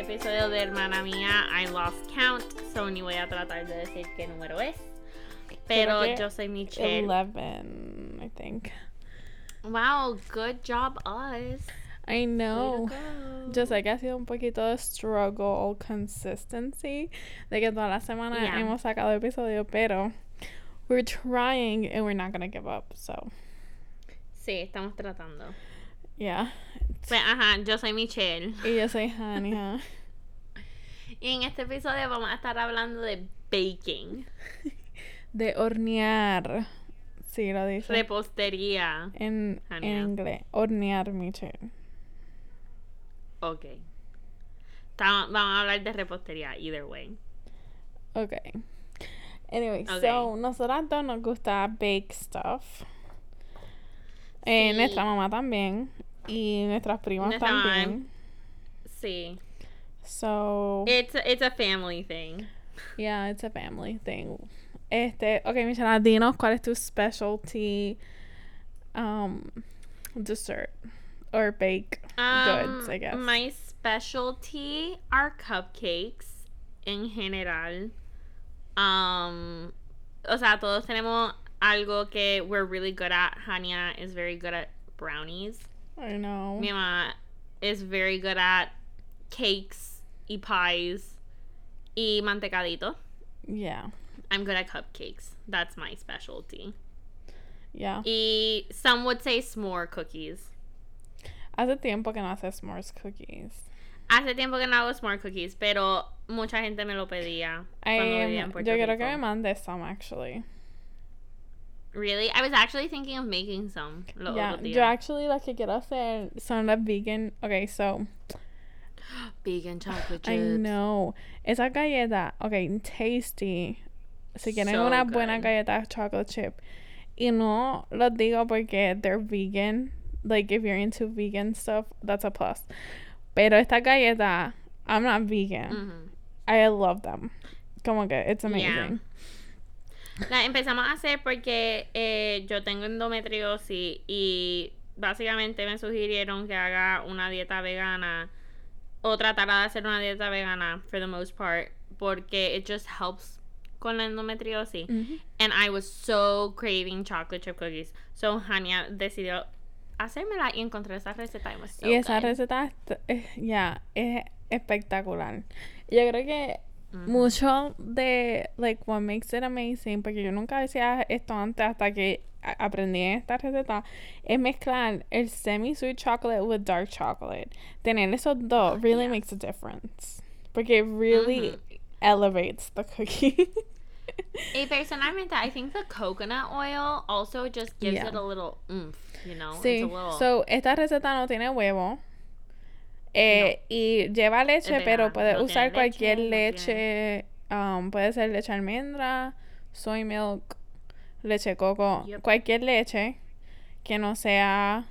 este episodio de Hermana Mía, I Lost Count, so ni voy a tratar de decir qué número es. Pero yo soy Michelle. 11, I think. Wow, good job us. I know. Yo sé que ha sido un poquito de struggle consistency, de que toda la semana Yeah. hemos sacado episodio, pero we're trying and we're not gonna give up. So, Sí, estamos tratando. yeah. Pues ajá, yo soy Michelle. Y yo soy Hania. Y en este episodio vamos a estar hablando de baking, De hornear. Sí, lo dice. repostería. en, en Hania. inglés. Hornear, Michelle. Ok. Vamos a hablar de repostería, either way. Okay. Anyway, Okay. so nosotras dos nos gusta bake stuff. Eh, Sí. nuestra mamá también. Y nuestras primas Nuestra mamá. también. Sí. So, It's a, it's a family thing. yeah, it's a family thing. Este, okay, Michelle, dinos cuál es tu specialty um, dessert or bake goods, I Um, guess. My specialty are cupcakes en general. Um, o sea, todos tenemos algo que we're really good at. Hania is very good at brownies. I know. Mi mamá is very good at cakes pies y mantecadito. Yeah, I'm good at cupcakes. That's my specialty. yeah. Y some would say s'more cookies. Hace tiempo que no haces s'mores cookies. Hace tiempo que no hago s'more cookies, pero mucha gente me lo pedía I am, en Puerto yo quiero que me mandes some, actually. Really? I was actually thinking of making some. Los Yeah, yo actually lo que quiero hacer son las vegan. Okay, so Vegan chocolate I chips. know esa galleta. Okay, tasty. Si quieren So una buena good. galleta chocolate chip, y no lo digo porque they're vegan. Like if you're into vegan stuff, that's a plus. Pero esta galleta, I'm not vegan. Ujú. I love them. Como que it's amazing. La empezamos a hacer porque eh, yo tengo endometriosis y básicamente me sugirieron que haga una dieta vegana o tratara de hacer una dieta vegana for the most part porque it just helps con la endometriosis. Mhm. And I was so craving chocolate chip cookies. So Hania decidió hacérmela y encontré esa receta. So y esa good. receta, eh, ya, es espectacular. Yo creo que Mucho de like what makes it amazing porque yo nunca decía esto antes hasta que aprendí esta receta es mezclar el semi sweet chocolate with dark chocolate tener esos dos really yes. makes a difference porque it really elevates the cookie Y personalmente, I think the coconut oil also just gives Yeah. it a little oomph, you know? It's sí a little... so esta receta no tiene huevo eh, y lleva leche pero puedes no tiene usar cualquier leche, no leche um, puede ser leche almendra soy milk leche coco Yep. cualquier leche que no sea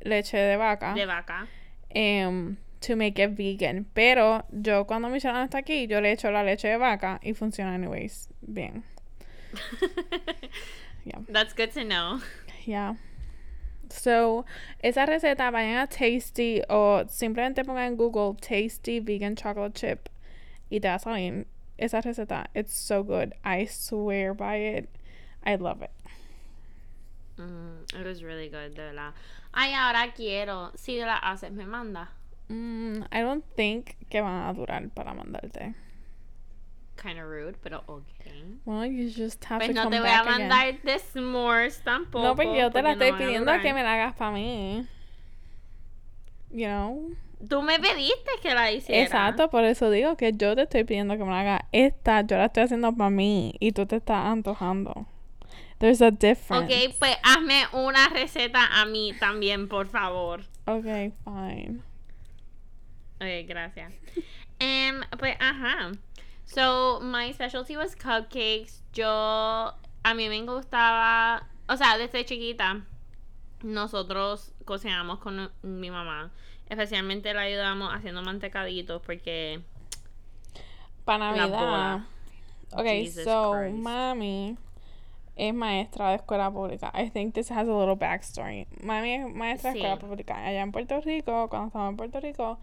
leche de vaca de vaca. em, to make it vegan pero yo cuando mi chana está aquí yo le echo la leche de vaca y funciona anyways bien Yeah. That's good to know. Yeah. So, esa receta vayan a Tasty o simplemente pongan en Google Tasty Vegan Chocolate Chip y te va a salir esa receta. It's so good. I swear by it. I love it. Mm, it was really good, de verdad. Ay, ahora quiero. Si la haces, me manda. Mm, I don't think que van a durar para mandarte. Kind of rude, pero okay. Well, you just have Pues to no come te voy a back again. mandar de s'mores tampoco. No, porque yo te la estoy no a pidiendo que me la hagas para mí. You know? Tú me pediste que la hiciera. Exacto, por eso digo que yo te estoy pidiendo que me la hagas. Esta yo la estoy haciendo para mí y tú te estás antojando. There's a difference. Ok, pues hazme una receta a mí también, por favor. Okay, fine. Ok, gracias. Em, pues, ajá. So, my specialty was cupcakes. Yo, a mí me gustaba, o sea, desde chiquita, nosotros cocinamos con mi mamá. Especialmente la ayudamos haciendo mantecaditos porque Para Navidad. Jesus so Christ. mami es maestra de escuela pública. I think this has a little backstory. Mami es maestra de Sí. escuela pública. Allá en Puerto Rico, cuando estaba en Puerto Rico,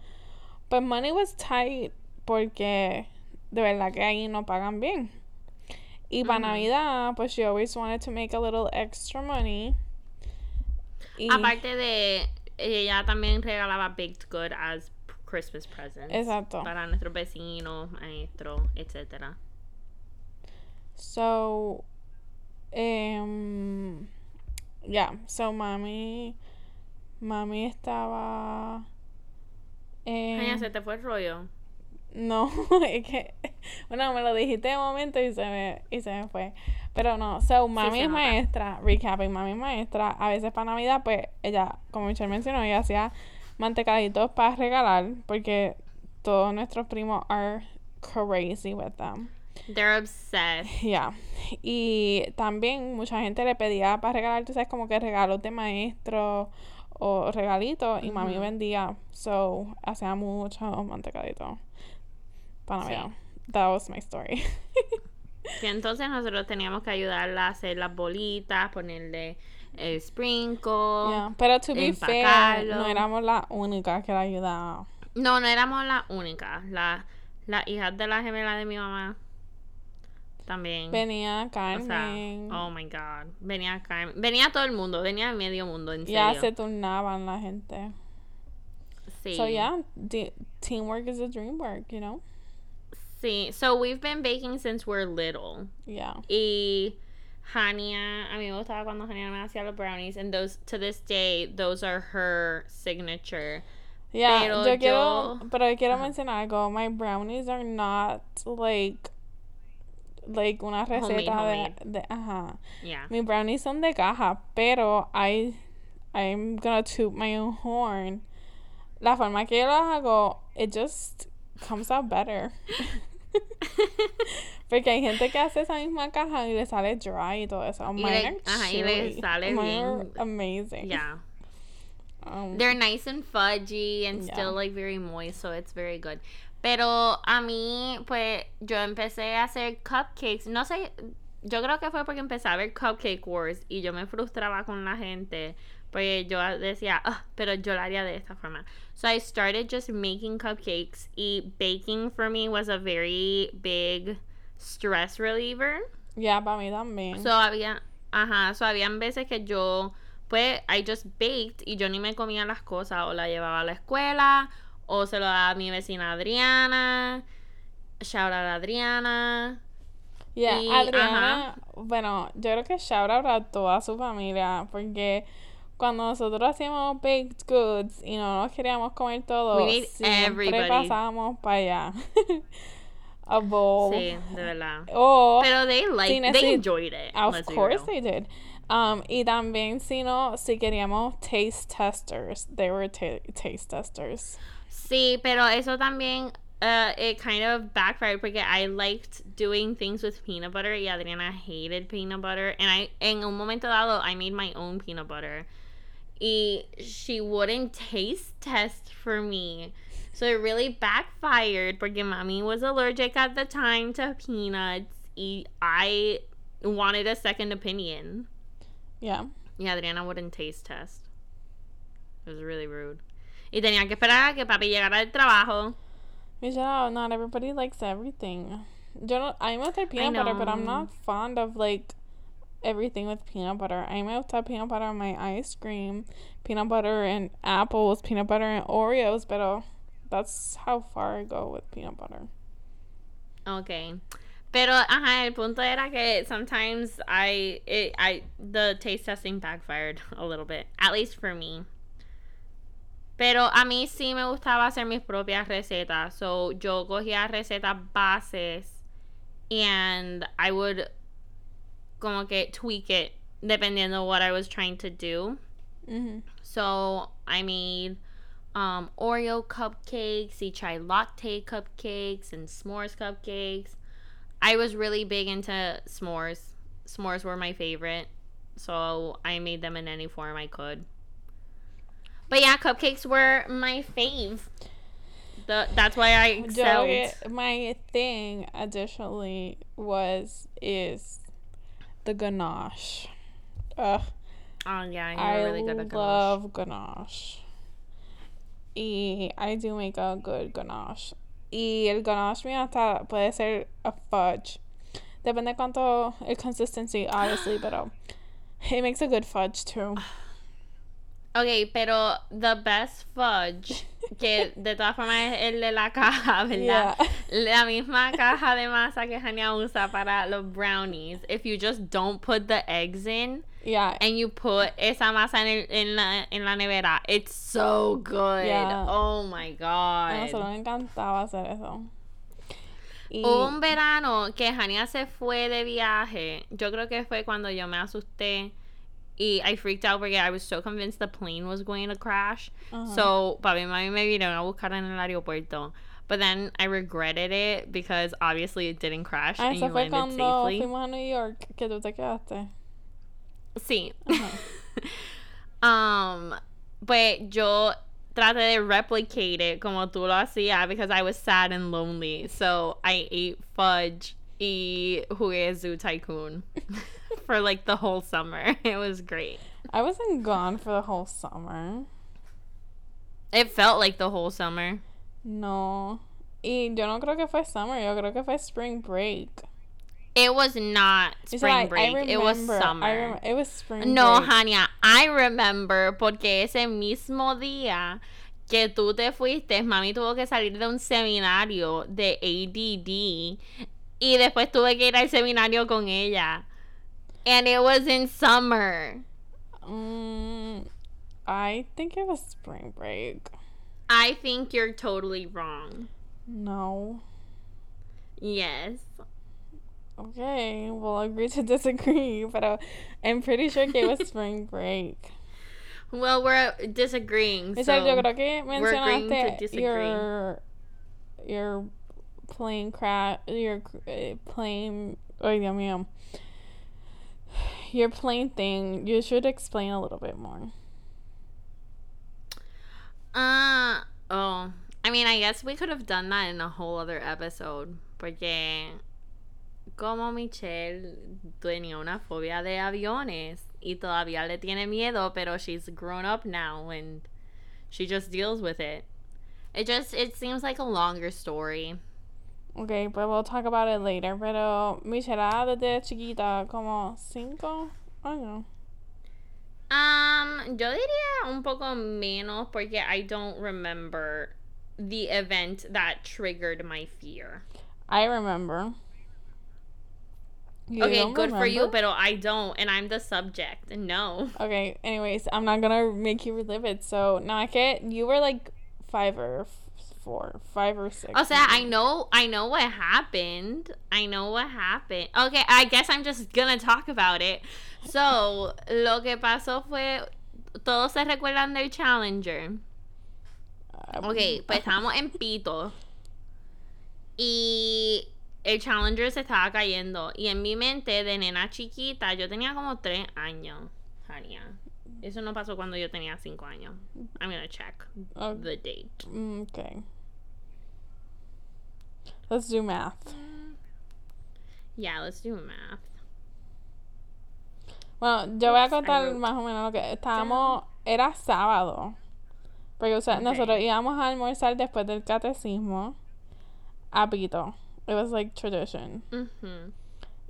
But money was tight porque de verdad que ahí no pagan bien. Y para. Navidad, pues she always wanted to make a little extra money. Y- Aparte de, ella también regalaba baked good as Christmas presents. Exacto. Para nuestros vecinos, maestros, etcétera. So, um, yeah, so mami, mami estaba. em, Ay, se te fue el rollo. No, es que, bueno, me lo dijiste de momento y se me, y se me fue. Pero no, so mami se es maestra, recapping, mami es maestra. A veces para Navidad, pues ella, como Michelle mencionó, ella hacía mantecaditos para regalar, porque todos nuestros primos are crazy with them. They're obsessed. Ya. Y también mucha gente le pedía para regalar, tú sabes, como que regalos de maestro o regalitos. Y mami Ujú. vendía. So, hacía mucho mantecadito. Para Sí. Navidad. That was my story. Que entonces nosotros teníamos que ayudarla a hacer las bolitas, ponerle el sprinkle. Yeah. Pero to be fair, no éramos las únicas que la ayudaban. No, no éramos las únicas. Las las hijas de la gemela de mi mamá también. Venía o sea, Carmen. oh my god. Venía Carmen. Venía todo el mundo. Venía medio mundo, en ya serio. se turnaban la gente. Sí. So yeah, teamwork is a dream work, you know? Sí. So we've been baking since we're little. Yeah. Y Hania, a mí me gustaba cuando Hania me hacía los brownies. And those, to this day, those are her signature. Yeah, Pero yo quiero, yo- pero quiero mencionar algo. My brownies are not like, like una Homemade, receta de, homemade. de, ajá. Yeah. Mis brownies son de caja, pero I, I'm gonna toot my own horn. La forma que yo las hago, it just comes out better. Porque hay gente que hace esa misma caja y le sale dry y todo eso. Mine le- are ajá, y le sale Mine are bien- amazing. yeah. Um, They're nice and fudgy and Yeah. still like very moist, so it's very good. Pero a mí, pues, yo empecé a hacer cupcakes. No sé, yo creo que fue porque empecé a ver Cupcake Wars y yo me frustraba con la gente. Porque yo decía, "Ah, pero yo lo haría de esta forma. So I started just making cupcakes. Y baking for me was a very big stress reliever. yeah, para mí también. So había, ajá, so habían veces que yo, pues, I just baked y yo ni me comía las cosas o la llevaba a la escuela o se lo daba a mi vecina Adriana. Shout out a Adriana. Yeah, Y, Adriana, bueno, yo creo que shout out a toda su familia, porque cuando nosotros hacíamos baked goods y no nos queríamos comer todo, siempre everybody. pasábamos para allá. A bowl. Sí, de verdad. O, Pero they like, Sí, they enjoyed it. of course they did. Um, y también si no, si queríamos taste testers, they were ta- taste testers. Sí, pero eso también, uh, it kind of backfired porque I liked doing things with peanut butter y Adriana hated peanut butter. And I, en un momento dado, I made my own peanut butter. She wouldn't taste test for me. So it really backfired porque mommy was allergic at the time to peanuts. I wanted a second opinion. Yeah. Y Adriana wouldn't taste test. It was really rude. Y tenía que esperar a que papi llegara del trabajo. Michelle, not everybody likes everything. Yo no, a mí me gusta peanut butter, but I'm not fond of like everything with peanut butter. A mí me gusta peanut butter on my ice cream, peanut butter and apples, peanut butter and Oreos, pero uh, that's how far I go with peanut butter. Okay. Pero, ajá, el punto era que sometimes I, it, I, the taste testing backfired a little bit. At least for me. Pero a mí sí me gustaba hacer mis propias recetas. So, yo cogía recetas bases and I would como que tweak it dependiendo what I was trying to do. Mm-hmm. So I made um, Oreo cupcakes, y chai latte cupcakes, and s'mores cupcakes. I was really big into s'mores. S'mores were my favorite, so I made them in any form I could. But yeah, cupcakes were my fave. The, that's why I excelled. my thing additionally was is the ganache. Ugh, oh yeah, you're I really good at ganache. love ganache. Y I do make a good ganache. Y el ganache mío hasta puede ser a fudge. Depende cuánto el consistency, obviously, pero it makes a good fudge too. Ok, pero the best fudge, que de todas formas es el de la caja, ¿verdad? Yeah. La misma caja de masa que Hania usa para los brownies. If you just don't put the eggs in Yeah. and you put esa masa en, el- en, la, en la nevera, it's so good. Yeah. Oh my A god. nosotros me encantaba hacer eso. Y, un verano que Hania se fue de viaje. Yo creo que fue cuando yo me asusté I freaked out porque I was so convinced the plane was going to crash. Ajá. So, papi mami me vinieron a buscar en el aeropuerto. But then I regretted it because obviously it didn't crash Ah, and you landed cuando safely. fuimos a New York que tú te quedaste. Sí. um, pues yo traté de replicate it como tú lo hacías because I was sad and lonely. So I ate fudge y jugué Zoo Tycoon for like the whole summer. It was great. I wasn't gone for the whole summer. It felt like the whole summer. No. Y yo no creo que fue summer, yo creo que fue spring break. It was not spring I break. it was remember- I summer. rem- it was spring break. No, break. Hania, I remember porque ese mismo día que tú te fuiste, mami tuvo que salir de un seminario de ADD y después tuve que ir al seminario con ella. And it was in summer. Mm, I think it was spring break. I think you're totally wrong. No. Yes. Okay, we'll agree to disagree, but I'm pretty sure it was spring break. Well, we're disagreeing. Michelle, yo So. creo que we're agreeing to mencionaste disagree. your your plane crash, your uh, plane. Oh, Dios mío. Your plane thing. You should explain a little bit more. Uh, oh. I mean, I guess we could have done that in a whole other episode. Porque como Michelle tenía una fobia de aviones y todavía le tiene miedo, pero she's grown up now and she just deals with it. It just it seems like a longer story. Okay, but we'll talk about it later. Pero Michelle desde chiquita, como cinco años. Um, yo diría un poco menos porque I don't remember the event that triggered my fear. I remember. You okay, good for you, remember? but I don't, and I'm the subject. No. Okay, anyways, I'm not gonna make you relive it. So, can't. You were like five or four, five or six. O sea, I know, I know what happened. I know what happened. Okay, I guess I'm just gonna talk about it. So, lo que pasó fue, todos se recuerdan del Challenger. Uh, Ok, pues estábamos en Pito. Y el Challenger se estaba cayendo. Y en mi mente, de nena chiquita, yo tenía como tres años. Jania. Eso no pasó cuando yo tenía cinco años. I'm gonna check the date. mm, okay. Let's do math. Yeah, let's do math. Bueno, yo voy a contar más o menos lo que estábamos. Era sábado. Porque o sea, nosotros íbamos a almorzar después del catecismo a Pito. It was like tradition. Ujú.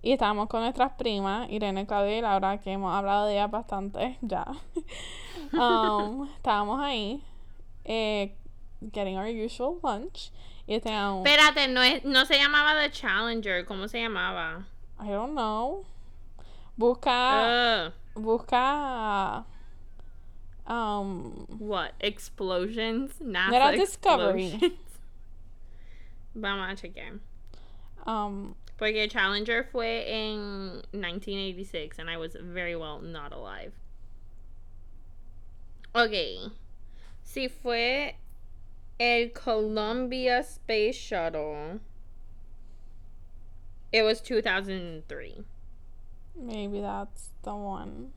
Y estábamos con nuestras primas, Irene, Claudia y Laura, que hemos hablado de ellas bastante ya. um, estábamos ahí, eh, getting our usual lunch. Y Espérate, no, es, no se llamaba The Challenger. ¿Cómo se llamaba? I don't know. Busca, Ugh. busca, um, What? Explosions? NASA era Discovery. explosions? Vamos a chequear. um, Porque Challenger fue en 1986 and I was very well not alive. Ok. Si fue el Columbia Space Shuttle, it was 2003. maybe that's the one.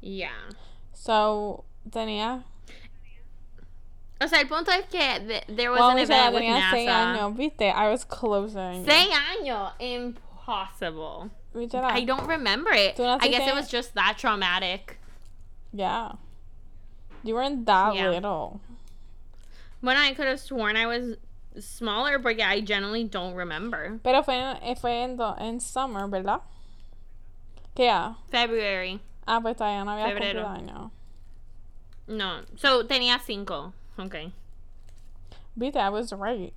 Yeah. So, tenía, O sea, el punto es que th- there was well, an event with tenía seis NASA. años, viste, I was closing. Seis años. Impossible. I don't remember it. I guess it was just that traumatic. Yeah. You weren't that Yeah. little. Bueno, I could have sworn I was smaller, but yeah, I generally don't remember. Pero fue, en- eh, fue en, do- en summer, ¿verdad? ¿Qué ya? February. Ah, pues todavía no había Febrero. cumplido año. No. So, tenía cinco. Okay. Viste, I was right.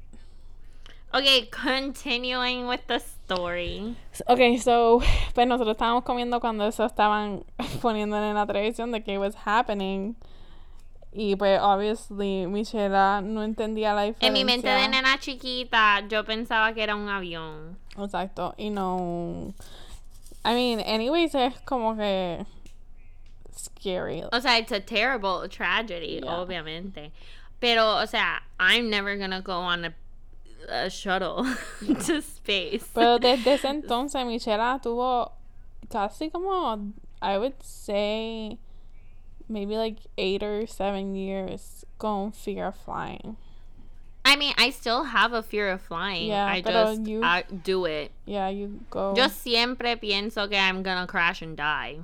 Okay, continuing with the story. Ok, so, pues nosotros estábamos comiendo cuando eso estaban poniendo en la televisión de que was happening. Y pues, obviously, Michela no entendía la diferencia. En mi mente de nena chiquita, yo pensaba que era un avión. Exacto, y no... I mean, anyways, es como que... Scary. O sea, it's a terrible tragedy, Yeah. obviamente. Pero, o sea, I'm never gonna go on a, a shuttle to space. Pero desde ese entonces, Michela tuvo casi como, I would say, maybe like eight or seven years con fear of flying. I mean, I still have a fear of flying. Yeah, I just you- I do it. Yeah, you go. Yo siempre pienso que I'm gonna crash and die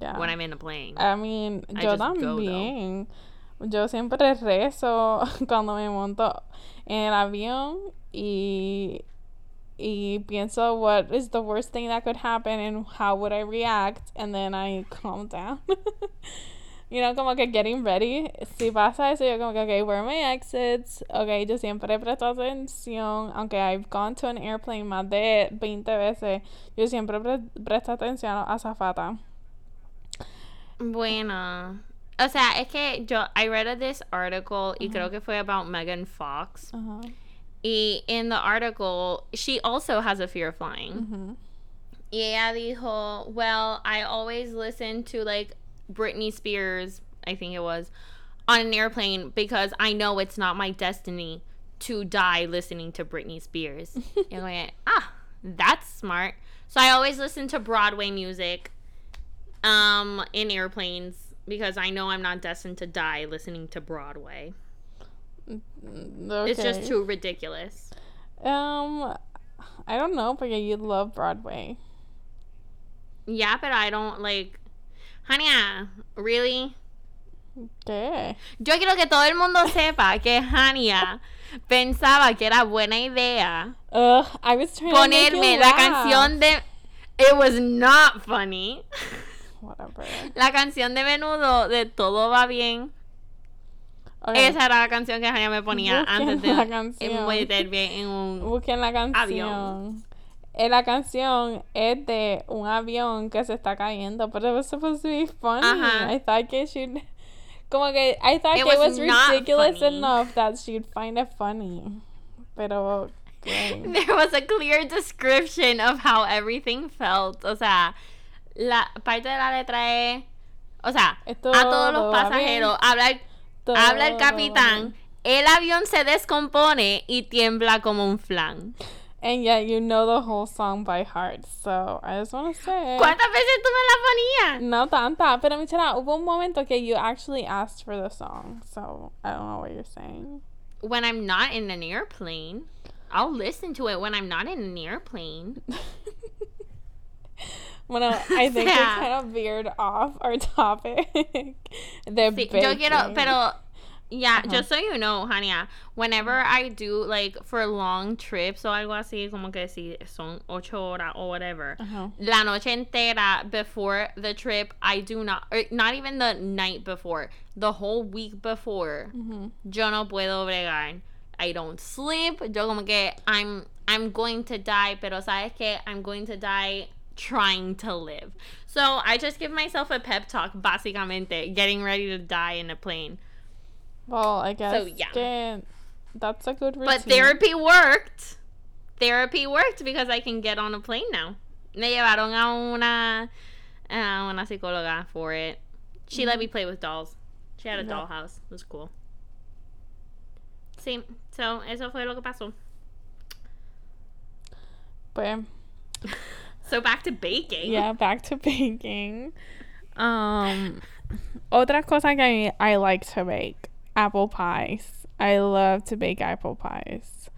yeah. when I'm in a plane. I mean, I yo just go, también. Yo siempre rezo cuando me monto en el avión y y pienso what is the worst thing that could happen and how would I react and then I calm down. you know, como que getting ready. Si pasa eso, yo como que, okay, where are my exits? Okay, yo siempre presto atención, aunque I've gone to an airplane más de 20 veces, yo siempre pre- presto atención a la azafata. Bueno. O sea, es que yo, I read this article y creo que fue about Megan Fox. Ajá. Y in the article, she also has a fear of flying. Ujú. Y ella dijo, well, I always listen to like Britney Spears, I think it was, on an airplane because I know it's not my destiny to die listening to Britney Spears. like, ah, that's smart. So I always listen to Broadway music um, in airplanes because I know I'm not destined to die listening to Broadway. It's just too ridiculous. Um, I don't know, porque you love Broadway. Yeah, but I don't like. Hania, really? ¿Qué? Yo quiero que todo el mundo sepa que Hania pensaba que era buena idea Ugh, I was trying to make you ponerme la laugh. canción de. It was not funny. Whatever. La canción de menudo de Todo va bien. Okay. Esa era la canción que Hania me ponía Busquen antes de la canción. meterme en un. Busquen la canción. Avión. Eh, la canción es de un avión que se está cayendo, but it was supposed to be funny. Ajá. I thought que she'd... Como que I thought It it was was ridiculous funny. enough that she'd find it funny. Pero... okay. There was a clear description of how everything felt. O sea, la parte de la letra es. O sea, Esto a todos los pasajeros, habla el, habla el capitán. El avión se descompone y tiembla como un flan. And yet you know the whole song by heart. So I just want to say. ¿Cuántas veces tú me la ponías? No tanta, pero Michela, hubo un momento que you actually asked for the song. So I don't know what you're saying. When I'm not in an airplane, I'll listen to it when I'm not in an airplane. Bueno, I think sea- it's kind of veered off our topic. the Sí, yo quiero, pero yeah, Ajá. just uh-huh. so you know, Hania, whenever I do like for long trips o algo así, como que si son ocho horas or whatever, Ajá. la noche entera before the trip, I do not, or not even the night before, the whole week before, Ujú. yo no puedo bregar. I don't sleep. Yo como que I'm I'm going to die, pero sabes que I'm going to die trying to live. So I just give myself a pep talk, básicamente, getting ready to die in a plane. Well, I guess So, yeah. que that's a good routine. But therapy worked. Therapy worked because I can get on a plane now. Me llevaron a una a una psicóloga for it. She let me mm-hmm. play with dolls. She had a Yeah. dollhouse. It was cool. Sí, so eso fue lo que pasó. Pues, So back to baking. yeah, back to baking. Um, otra cosa que I like to bake apple pies. I love to bake apple pies.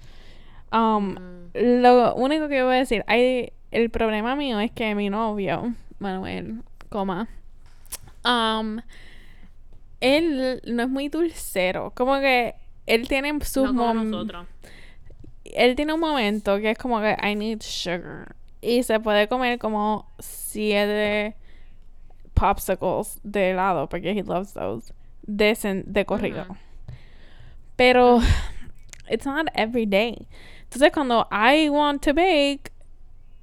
Um, Mm. lo único que voy a decir, hay, el problema mío es que mi novio, Manuel, coma, um, él no es muy dulcero. Como que él tiene sus No como. Él tiene un momento que es como que I need sugar. Y se puede comer como siete popsicles de helado, porque he loves those. De, de corrido. Pero it's not every day. Entonces cuando I want to bake,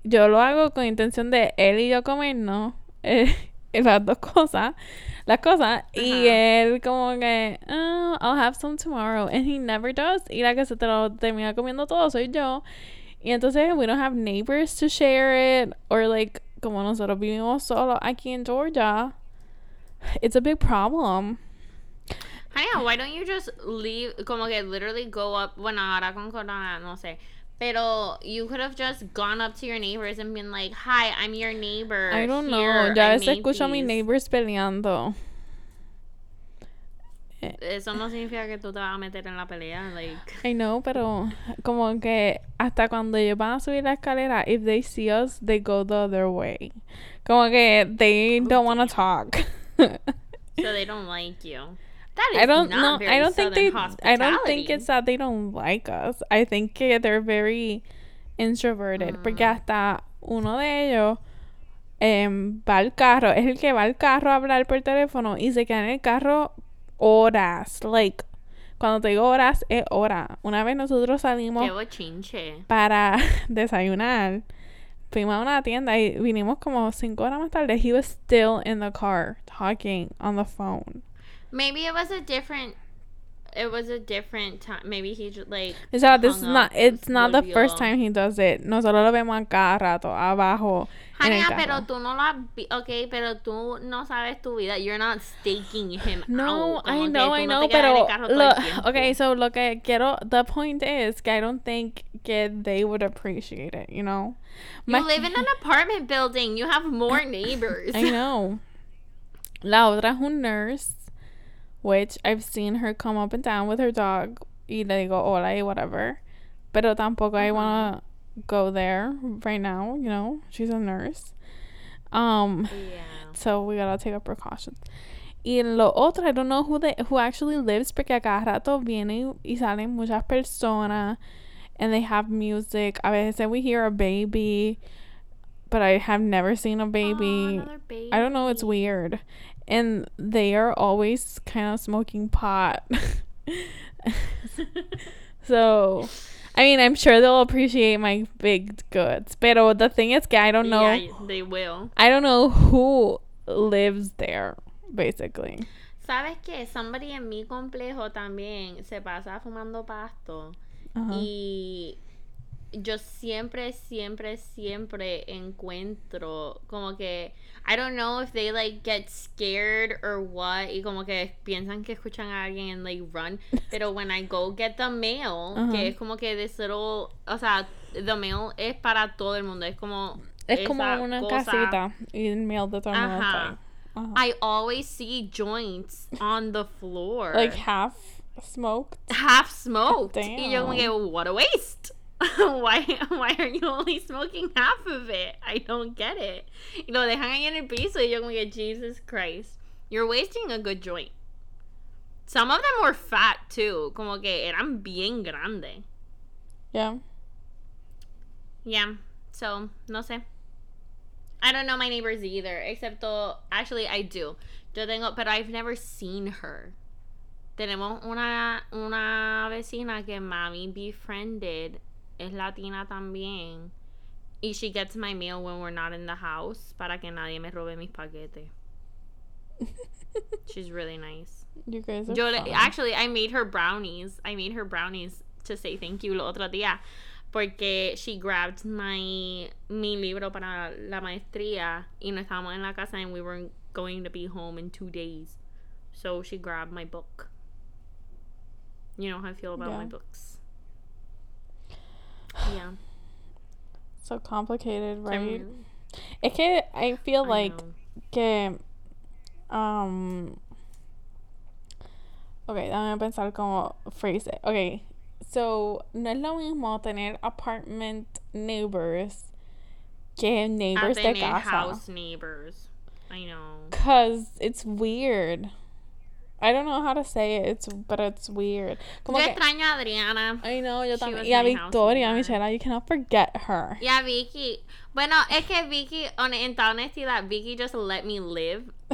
yo lo hago con intención de él y yo comernos eh, las dos cosas, las cosas, y él como que, oh, I'll have some tomorrow, and he never does, y la que se te lo termina comiendo todo soy yo, y entonces we don't have neighbors to share it, or like, como nosotros vivimos solos aquí en Georgia, it's a big problem. Honey, ah, why don't you just leave, como que literally go up, bueno, ahora con corona, no sé, pero you could have just gone up to your neighbors and been like, hi, I'm your neighbor. I don't know, Here, yo a I veces made escucho a mis neighbors peleando. Eso no significa que tú te vas a meter en la pelea, like... I know, pero como que hasta cuando ellos van a subir la escalera, if they see us, they go the other way. Como que they Oh, don't want to talk. So they don't like you. That is I don't know. I don't think they. I don't think it's that they don't like us. I think they're very introverted. Porque Mm. hasta uno de ellos em, va al carro. Es el que va al carro a hablar por teléfono y se queda en el carro horas. Like, cuando te digo horas, es hora. Una vez nosotros salimos Qué bochinche. para desayunar. Fuimos a una tienda y vinimos como cinco horas más tarde. He was still in the car talking on the phone. Maybe it was a different... It was a different time. Maybe he just, like... O sea, this is not, it's not the first time he does it. Nosotros lo vemos a cada rato, abajo. Hania, ah, carro. pero tú no lo has vi- Ok, pero tú no sabes tu vida. You're not staking him No, out. I know, I know, te quedas en el pero lo, okay, so lo que quiero, the point is I don't think que they would appreciate it, you know. You live in an apartment building. You have more neighbors. I know. La otra es un nurse, which I've seen her come up and down with her dog y le digo hola y whatever. Pero tampoco I wanna go there right now, you know. She's a nurse. Um, Yeah. so we gotta take our precautions. Y lo otro, I don't know who they, who actually lives porque a cada rato vienen y salen muchas personas and they have music. A veces we hear a baby, but I have never seen a baby. another baby. I don't know, it's weird. And they are always kind of smoking pot. so, I mean, I'm sure they'll appreciate my big goods. Pero the thing is I don't know. Yeah, they will. I don't know who lives there, basically. ¿Sabes qué? Somebody en mi complejo también se pasa fumando pasto. Uh-huh. Y yo siempre, siempre, siempre encuentro como que I don't know if they like get scared or what y como que piensan que escuchan a alguien and like run. Pero when I go get the mail, que es como que this little, o sea, the mail es para todo el mundo, es como Es como una cosa- casita y el mail de todo el mundo Ajá. ahí. Ajá. I always see joints on the floor. Like half smoked. half smoked. Y yo como Damn. que, what a waste. why, why are you only smoking half of it? I don't get it. You know Y lo dejan ahí en el piso y yo como que, Jesus Christ. You're wasting a good joint. Some of them were fat too. Como que eran bien grande. Yeah. Yeah. So, no sé. I don't know my neighbors either. Excepto, actually, I do. Yo tengo, pero I've never seen her. Tenemos una, una vecina que mami befriended. Es latina también. Y she gets my mail when we're not in the house para que nadie me robe mis paquetes. She's really nice. you guys are Yo fun. actually I made her brownies. I made her brownies to say thank you lo otro día porque she grabbed my mi libro para la maestría y no estábamos en la casa and we weren't going to be home in 2 days. So she grabbed my book. You know how I feel about my books. Yeah. so complicated, right? Es que I feel I like know. que um Okay, dame pensar cómo phrase it. Okay. So, no es lo mismo tener apartment neighbors que neighbors de tener casa. house neighbors. I know. Cause it's weird. I don't know how to say it. It's but it's weird. Como Yo que, extraño a Adriana. I know, yo también. Y a Victoria. Michelle, you cannot forget her. Y a Vicky. Bueno, es que Vicky, on, en toda honestidad, Vicky just let me live.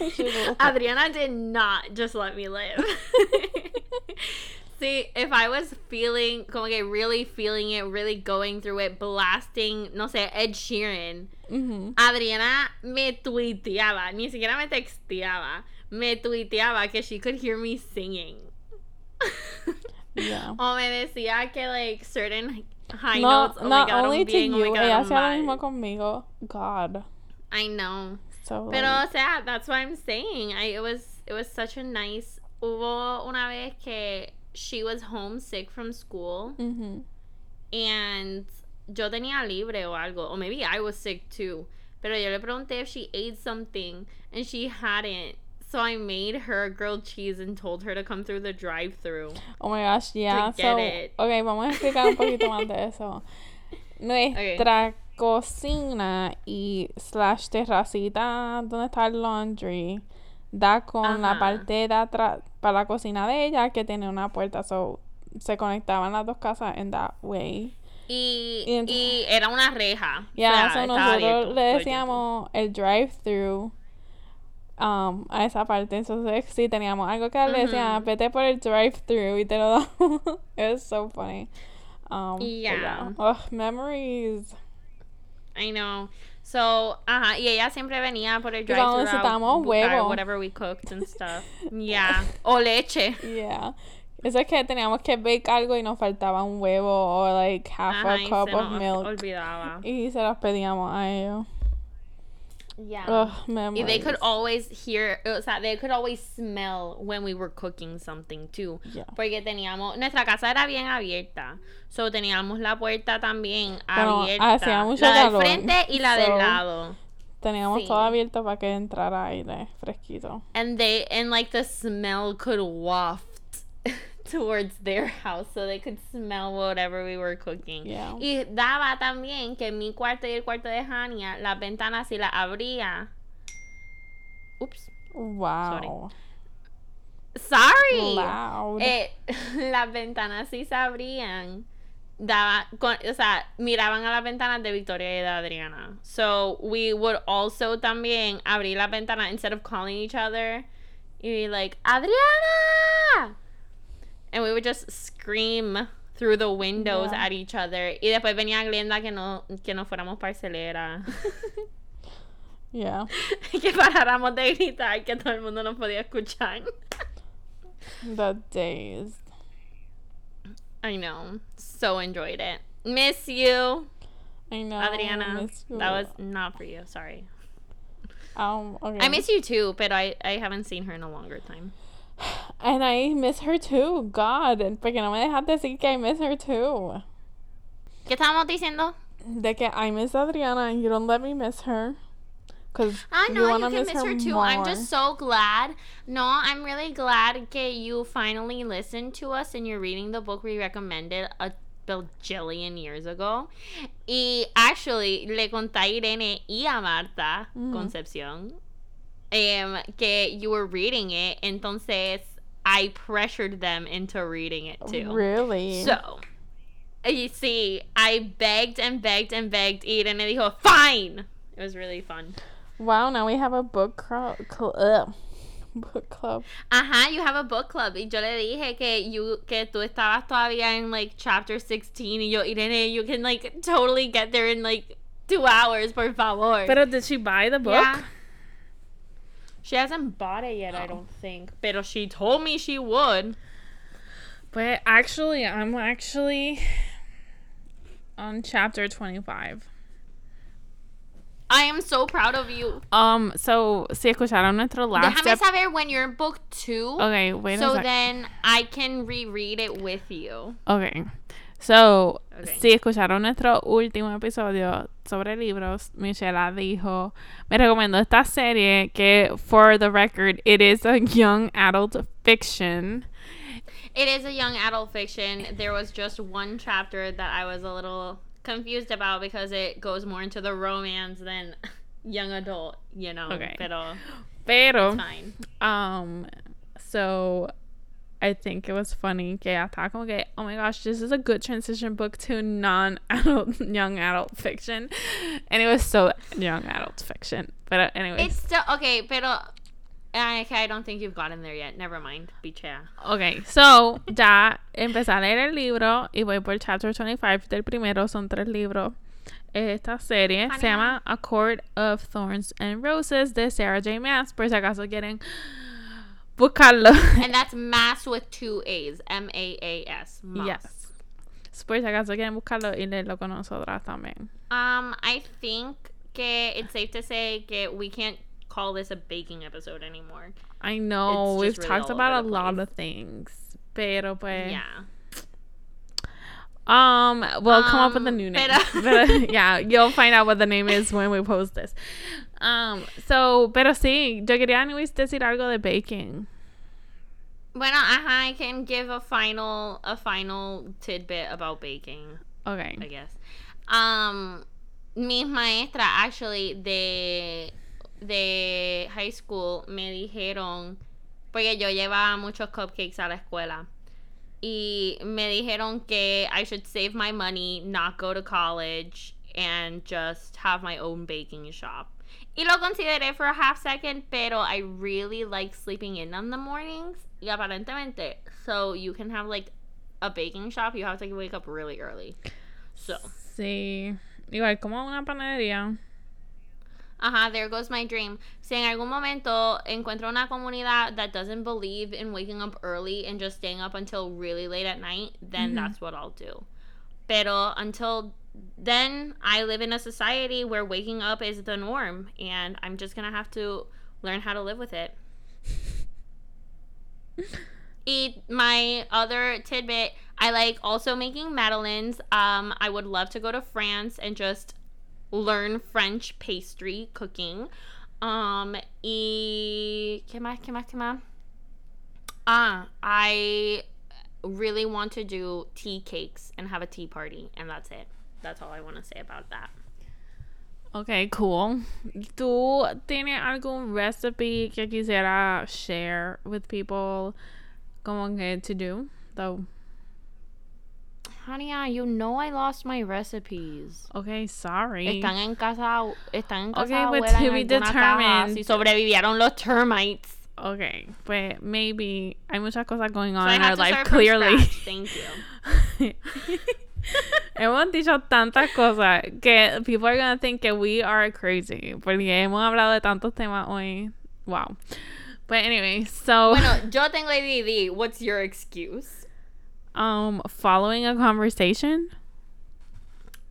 Adriana did not just let me live. See, if I was feeling, como que really feeling it, really going through it, blasting, no sé, Ed Sheeran, Mhm. Adriana me tuiteaba, ni siquiera me texteaba, me tuiteaba que she could hear me singing. Yeah. o me decía que, like, certain high No, notes, oh not my god, only to being, you, oh my god, ella hacía lo mismo conmigo. God. I know. So Pero, like, o sea, that's what I'm saying. I, it was it was such a nice. Hubo una vez que she was homesick from school mhm. and yo tenía libre o algo, or maybe I was sick too. Pero yo le pregunté if she ate something and she hadn't. So I made her grilled cheese and told her to come through the drive-through. Oh my gosh, yeah. get So, it. okay, vamos a explicar un poquito más de eso. Nuestra cocina y slash terracita donde está el laundry da con la parte de atrás para la cocina de ella que tiene una puerta. So, se conectaban las dos casas en that way. Y, Y era una reja. Ya, o sea, so nosotros abierto le decíamos el drive-thru um, a esa parte. Entonces, si teníamos algo que le decían, Ujú. vete por el drive-thru y te lo damos. It was so funny. Um, Yeah. Ugh, memories. I know. So, ajá, y ella siempre venía por el drive cuando necesitábamos huevo. whatever we cooked and stuff. Yeah. O leche. Yeah. Eso es que teníamos que bake algo y nos faltaba un huevo o like half Ajá, a cup of milk. olvidaba. Y se los pedíamos a ellos. Yeah. Ugh, they could always hear, o sea, they could always smell when we were cooking something too. Yeah. Porque teníamos, nuestra casa era bien abierta. So teníamos la puerta también Bueno, abierta. hacía mucho la del calor, frente y la del so- lado. Teníamos Sí. todo abierto para que entrara aire fresquito. and they and like the smell could waft towards their house so they could smell whatever we were cooking Yeah. y daba también que mi cuarto y el cuarto de Hania las ventanas si las abría Oops. Wow. Sorry. Loud. Eh, las ventanas sí se abrían. Daba, con, o sea, miraban a las ventanas de Victoria y de Adriana. So we would also también abrir la ventana instead of calling each other. Y be like, Adriana! And we would just scream through the windows Yeah. at each other. Y después venía Glenda que no, que no fuéramos parcelera. yeah. que paráramos de gritar que todo el mundo nos podía escuchar. The days. I know. So enjoyed it. Miss you, I know. Adriana. you. That was not for you. Sorry. Um, okay. I miss you too, but I, I haven't seen her in a longer time. And I miss her too. God. Porque no me dejas decir que I miss her too. ¿Qué estábamos diciendo? De que I miss Adriana and you don't let me miss her. Because I know you you, can miss, miss her, her, too. more. I'm just so glad. No, I'm really glad that you finally listened to us and you're reading the book we recommended a bajillion years ago. Y actually, le conté a Irene y a Marta Mm. Concepción um, que you were reading it. Entonces, I pressured them into reading it too. Really? So, you see, I begged and begged and begged. Y Irene dijo, fine. It was really fun. Wow, now we have a book club. cl- book club. Ajá, you have a book club. Y yo le dije que, you, que tú estabas todavía en like chapter 16. Y yo, Irene, you can like totally get there in like two hours, por favor. Pero did she buy the book? Yeah. She hasn't bought it yet, I don't think. But she told me she would. But actually, I'm actually on chapter 25. I am so proud of you. Um, so, si escucharon nuestro last Déjame ep- saber when you're in book two. Okay, wait so then I can reread it with you. Okay. So, Okay. si escucharon nuestro último episodio sobre libros, Michelle dijo, me recomendó esta serie que, for the record, it is a young adult fiction. It is a young adult fiction. There was just one chapter that I was a little confused about because it goes more into the romance than young adult, you know. Okay. Pero Pero, it's fine. um, So I think it was funny que ella estaba como que, oh my gosh, this is a good transition book to non-adult, young adult fiction. And it was so young adult fiction. But uh, anyways. It's still okay, pero I, I don't think you've gotten there yet. Never mind, bichea. Ok, so ya empecé a leer el libro y voy por chapter 25 del primero, son tres libros. Esta serie se llama A Court of Thorns and Roses de Sarah J. Maas, por si acaso quieren And that's mass with two A's. M A A S. Yes. Por si acaso quieren buscarlo y leerlo con nosotras también. Um, I think que it's safe to say que we can't call this a baking episode anymore. I know, we've really talked about a lot of things. Pero pues. Yeah. Um, we'll come up with a Um, new name. pero- yeah, you'll find out what the name is when we post this. Um, so, pero sí, yo quería anyways decir algo de baking. Bueno, ajá, I can give a final a final tidbit about baking. Okay. I guess. Um, mis maestras actually de de high school me dijeron porque yo llevaba muchos cupcakes a la escuela y me dijeron que I should save my money, not go to college, and just have my own baking shop. Y lo consideré for a half second, pero I really like sleeping in on the mornings. Y aparentemente, so you can have like a baking shop, you have to wake up really early. So, Sí. Igual como una panadería. ajá, there goes my dream. Si en algún momento encuentro una comunidad that doesn't believe in waking up early and just staying up until really late at night, then Mhm. that's what I'll do. Pero until then, I live in a society where waking up is the norm, and I'm just gonna have to learn how to live with it. Eat my other tidbit. I like also making madeleines. Um, I would love to go to France and just learn French pastry cooking. Um, y qué más, qué más, qué más? Ah, I really want to do tea cakes and have a tea party, and that's it. That's all I want to say about that. Okay, cool. ¿Tú tienes algún recipe que quisiera share with people como que to do? Though. Honey, ah, you know I lost my recipes. Okay, sorry. Están en casa, están en casa Okay, but to be alguna caja, determined. si sobrevivieron los termites. Okay, but maybe hay muchas cosas going on I in our life clearly. Thank you. hemos dicho tantas cosas que people are gonna think que we are crazy porque hemos hablado de tantos temas hoy. Wow. But anyway, so Bueno, yo tengo ADD. What's your excuse? um following a conversation.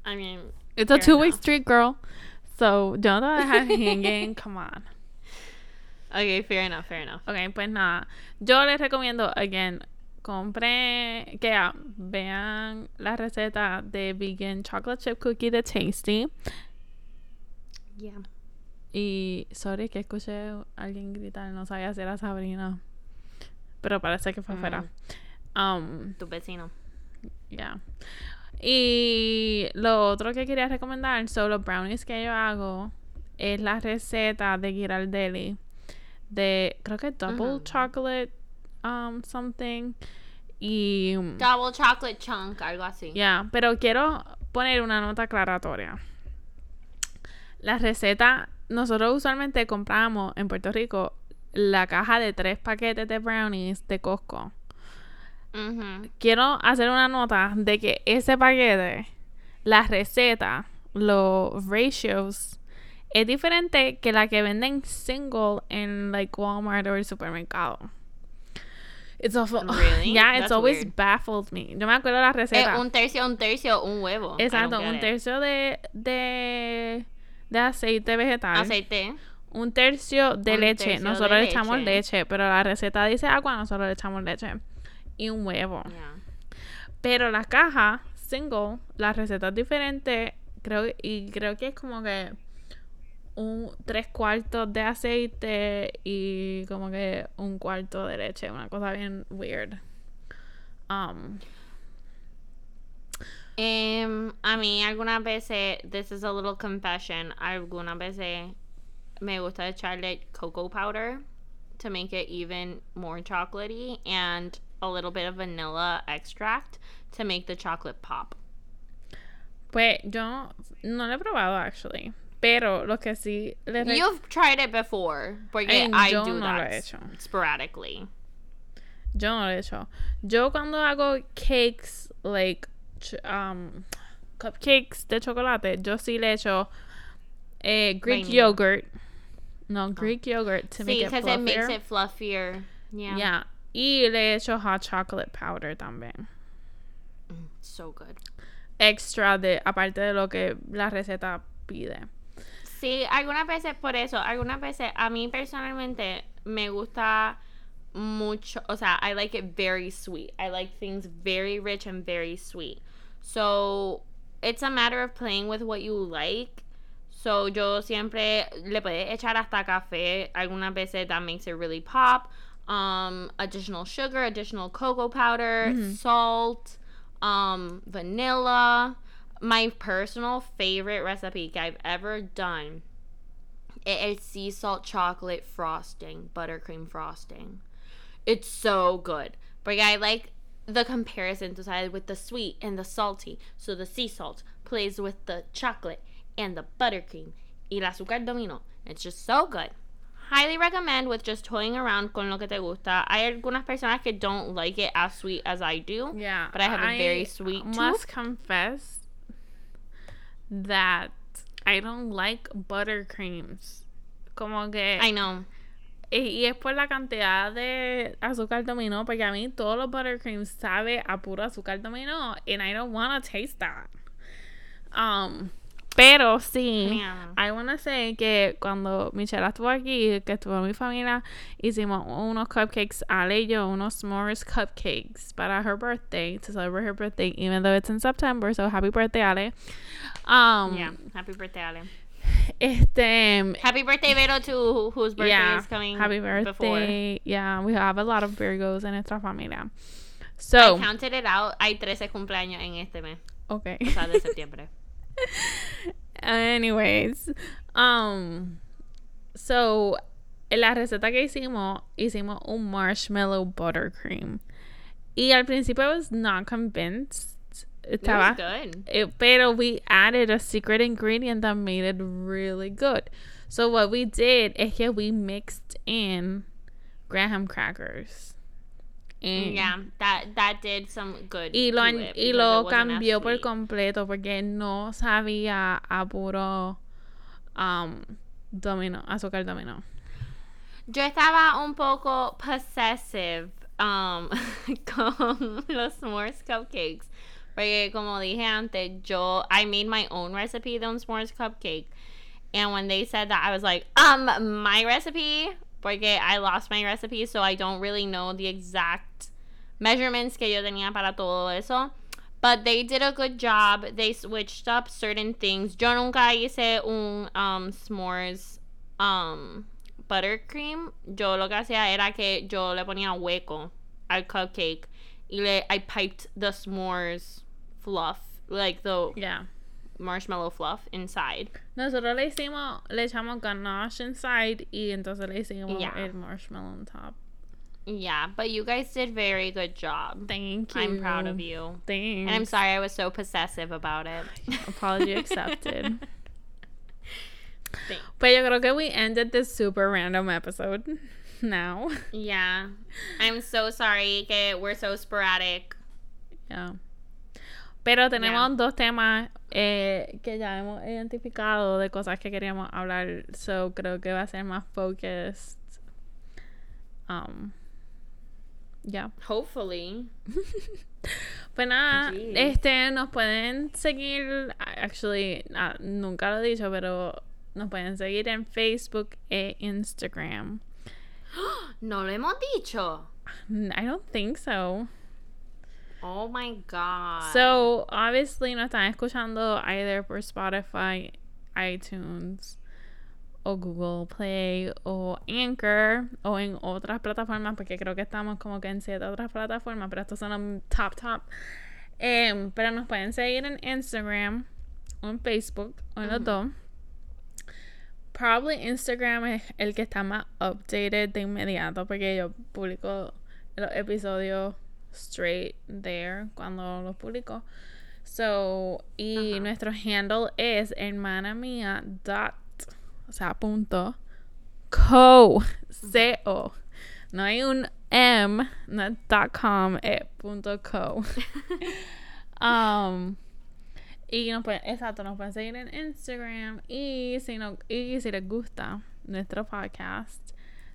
I mean, It's a Fair two way enough. street, girl. So don't have hanging. Come on. okay, fair enough, fair enough. Ok, pues nada. Yo les recomiendo, again, compré, que ya, vean la receta de vegan chocolate chip cookie de Tasty. Yeah. Y, sorry que escuché a alguien gritar, no sabía si era Sabrina. Pero parece que fue afuera. Um, Tu vecino. yeah. Y lo otro que quería recomendar son los brownies que yo hago. Es la receta de Girardelli. De, creo que double chocolate um, something. Y, Double chocolate chunk, algo así. ya, pero quiero poner una nota aclaratoria. La receta, nosotros usualmente compramos en Puerto Rico la caja de tres paquetes de brownies de Costco. Mhm. quiero hacer una nota de que ese paquete, la receta, los ratios, es diferente que la que venden single en like Walmart o el supermercado. It's awful. Really? Yeah, it's That's always weird. baffled me. Yo me acuerdo la Eh, receta. un tercio, un tercio, un huevo. Exacto, un tercio de, de, de aceite vegetal. Aceite. Un tercio de Un leche. tercio Nosotros de le echamos leche. leche, pero la receta dice agua, nosotros le echamos leche. Y un huevo. Yeah. Pero la caja single, la receta es diferente. Creo, y creo que es como que un tres cuartos de aceite y como que un cuarto de leche. Una cosa bien weird. Um, Em, a mí algunas veces, this is a little confession, algunas veces me gusta echarle cocoa powder to make it even more chocolatey and a little bit of vanilla extract to make the chocolate pop. Pues yo no lo he probado, actually. Pero lo que sí le You've tried it before, porque I do no lo that he hecho. sporadically. Yo no lo he hecho. Yo cuando hago cakes, like, um, cupcakes de chocolate, yo sí le echo eh, Greek yogurt. No, Greek yogurt to make it because it makes it fluffier. Yeah. Yeah. Y le echo hot chocolate powder también. So good. Extra de, aparte de lo que la receta pide. Sí, algunas veces por eso, algunas veces a mí personalmente me gusta mucho, o sea, I like it very sweet. I like things very rich and very sweet. So, it's a matter of playing with what you like. So, yo siempre le puedes echar hasta café. Algunas veces that makes it really pop. Um, additional sugar, additional cocoa powder, salt, um, vanilla. My personal favorite recipe I've ever done it is sea salt chocolate frosting, buttercream frosting. It's so good. But I like the comparison to side with the sweet and the salty. So the sea salt plays with the chocolate and the buttercream y el azúcar domino. It's just so good. Highly recommend with just toying around con lo que te gusta. Hay algunas personas que don't like it as sweet as I do. Yeah. But I have a very sweet must tooth. confess that I don't like buttercreams. Como que I know. y, y es por la cantidad de azúcar dominó, porque a mí todos los buttercreams sabe a puro azúcar dominó and I don't want to taste that. Um, pero sí. I want to say que cuando Michelle estuvo aquí, que estuvo mi familia, hicimos unos cupcakes, Ale y yo, unos s'mores cupcakes para her birthday, to celebrate her birthday, even though it's in September, so happy birthday, Ale. Um, Yeah. Happy birthday, Ale. Este, Happy birthday, Vero, to whose birthday yeah, is coming happy before. birthday. Yeah, we have a lot of Virgos in nuestra familia. I So, counted it out. Hay 13 cumpleaños en este mes. okay. O sea, de septiembre. Anyways, um, so en la receta que hicimos, hicimos un marshmallow buttercream. Y al principio I was not convinced. It Estaba, was good. it, pero we added a secret ingredient that made it really good. So what we did is que we mixed in graham crackers. And- Yeah, that that did some good. Y lo, y because lo it wasn't as cambió por completo porque no sabía a puro um, domino, azúcar domino. Yo estaba un poco possessive um, con los s'mores cupcakes. Porque como dije antes, yo I made my own recipe de un s'mores cupcake. And when they said that, I was like, um, my recipe? Porque I lost my recipe, so I don't really know the exact measurements que yo tenía para todo eso. But they did a good job. They switched up certain things. Yo nunca hice un um, s'mores um, buttercream. Yo lo que hacía era que yo le ponía hueco al cupcake y le I piped the s'mores fluff, like the Yeah. Marshmallow fluff inside. Nosotros le hicimos, le echamos ganache inside y entonces le hicimos Yeah. el marshmallow on top. Yeah, but you guys did very good job. Thank you. I'm proud of you. Thanks. And I'm sorry I was so possessive about it. Apology accepted. Thanks. But yo creo que we ended this super random episode now. Yeah. I'm so sorry que we're so sporadic. Yeah. Pero tenemos Yeah. dos temas eh, que ya hemos identificado de cosas que queríamos hablar. So creo que va a ser más focused. Um, yeah. Hopefully. Pues nada, Jeez. este, nos pueden seguir, actually, ah, nunca lo he dicho, pero nos pueden seguir en Facebook e Instagram. no lo hemos dicho. I don't think so. Oh my god. So, obviously, nos están escuchando either por Spotify, iTunes, o Google Play, o Anchor, o en otras plataformas, porque creo que estamos como que en siete otras plataformas, pero estos son los top, top. Em, pero nos pueden seguir en Instagram, o en Facebook, o en los dos. probably Instagram es el que está más updated de inmediato porque yo publico los episodios straight there cuando los publico. So, y nuestro handle es hermana mía dot, o sea, punto, co, C-O. No hay un M, no dot com, es punto co. um, y nos pueden, exacto, nos pueden seguir en Instagram. Y si, no, y si les gusta nuestro podcast,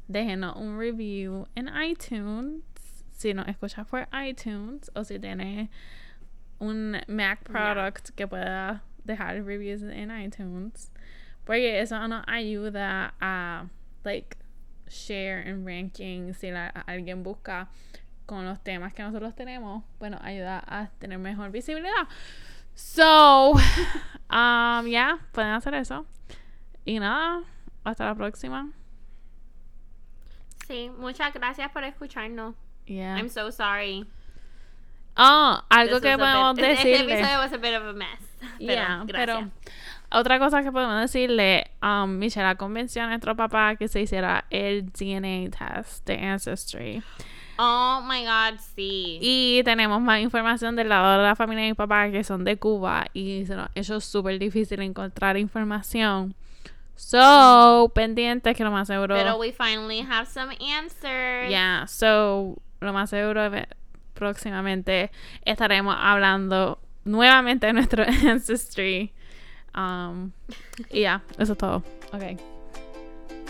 déjenos un review en iTunes. Si nos escuchas por iTunes o si tienes un Mac product que pueda dejar reviews en iTunes. Porque eso nos ayuda a, like, share en ranking. Si la- alguien busca con los temas que nosotros tenemos, bueno, ayuda a tener mejor visibilidad. So, um, yeah, pueden hacer eso. Y nada, hasta la próxima. Sí, muchas gracias por escucharnos. Yeah. I'm so sorry. Oh, algo This que was a podemos bit- Este decirle. episodio was a bit of a mess. Pero, Yeah, pero gracias. otra cosa que podemos decirle, um, Michelle convenció a nuestro papá que se hiciera el DNA test de Ancestry. Oh my god, sí. Y tenemos más información del lado de la familia de mi papá que son de Cuba y se nos ha hecho súper difícil encontrar información. So, pendientes que lo más seguro. Pero we finally have some answers. Yeah, so lo más seguro próximamente estaremos hablando nuevamente de nuestro ancestry. Um, y ya, eso es todo. Ok.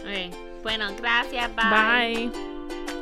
Ok. Bueno, gracias. Bye. Bye.